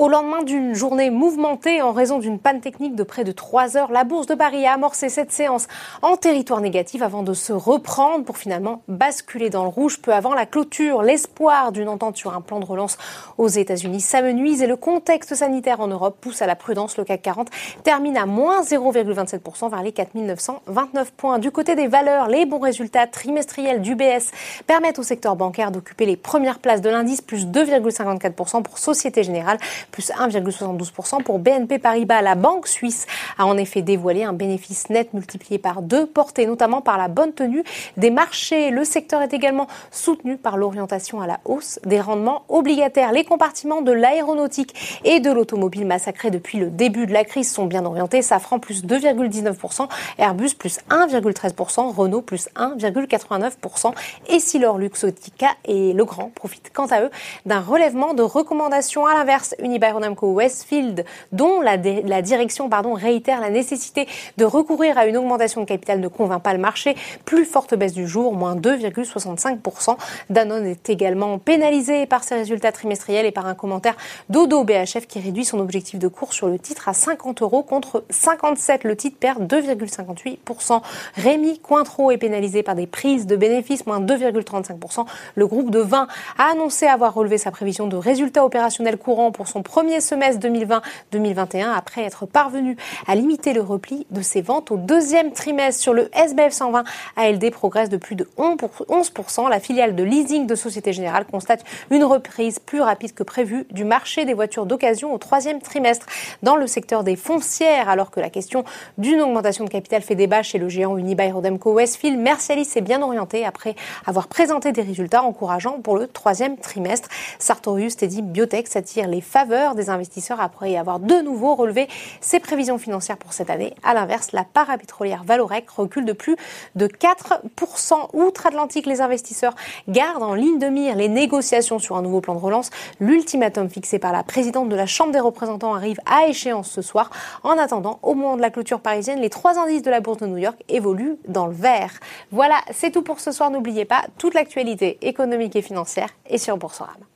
Au lendemain d'une journée mouvementée en raison d'une panne technique de près de 3 heures, la bourse de Paris a amorcé cette séance en territoire négatif avant de se reprendre pour finalement basculer dans le rouge peu avant la clôture. L'espoir d'une entente sur un plan de relance aux États-Unis s'amenuise et le contexte sanitaire en Europe pousse à la prudence. Le CAC 40 termine à moins 0,27% vers les 4929 points. Du côté des valeurs, les bons résultats trimestriels d'UBS permettent au secteur bancaire d'occuper les premières places de l'indice, plus 2,54% pour Société Générale plus 1,72% pour BNP Paribas. La banque suisse a en effet dévoilé un bénéfice net multiplié par deux, porté notamment par la bonne tenue des marchés. Le secteur est également soutenu par l'orientation à la hausse des rendements obligataires. Les compartiments de l'aéronautique et de l'automobile massacrés depuis le début de la crise sont bien orientés. Safran plus 2,19%, Airbus plus 1,13%, Renault plus 1,89%. Et si leur Luxotica et Legrand profitent quant à eux d'un relèvement de recommandations à l'inverse, Unibail-Rodamco Westfield, dont la, direction réitère la nécessité de recourir à une augmentation de capital ne convainc pas le marché. Plus forte baisse du jour, moins 2,65%. Danone est également pénalisé par ses résultats trimestriels et par un commentaire d'Odo BHF qui réduit son objectif de cours sur le titre à 50 euros contre 57. Le titre perd 2,58%. Rémi Cointreau est pénalisé par des prises de bénéfices, moins 2,35%. Le groupe de vin a annoncé avoir relevé sa prévision de résultats opérationnels courants pour son premier semestre 2020-2021 après être parvenu à limiter le repli de ses ventes au deuxième trimestre. Sur le SBF 120, ALD progresse de plus de 11%. La filiale de leasing de Société Générale constate une reprise plus rapide que prévue du marché des voitures d'occasion au troisième trimestre dans le secteur des foncières, alors que la question d'une augmentation de capital fait débat chez le géant Unibail-Rodamco Westfield. Mercialis s'est bien orienté après avoir présenté des résultats encourageants pour le troisième trimestre. Sartorius Teddy Biotech s'attire les faveurs des investisseurs après avoir de nouveau relevé ses prévisions financières pour cette année. À l'inverse, la parapétrolière Valorec recule de plus de 4%. Outre-Atlantique, les investisseurs gardent en ligne de mire les négociations sur un nouveau plan de relance. L'ultimatum fixé par la présidente de la Chambre des représentants arrive à échéance ce soir. En attendant, au moment de la clôture parisienne, les trois indices de la bourse de New York évoluent dans le vert. Voilà, c'est tout pour ce soir. N'oubliez pas, toute l'actualité économique et financière est sur Boursorama.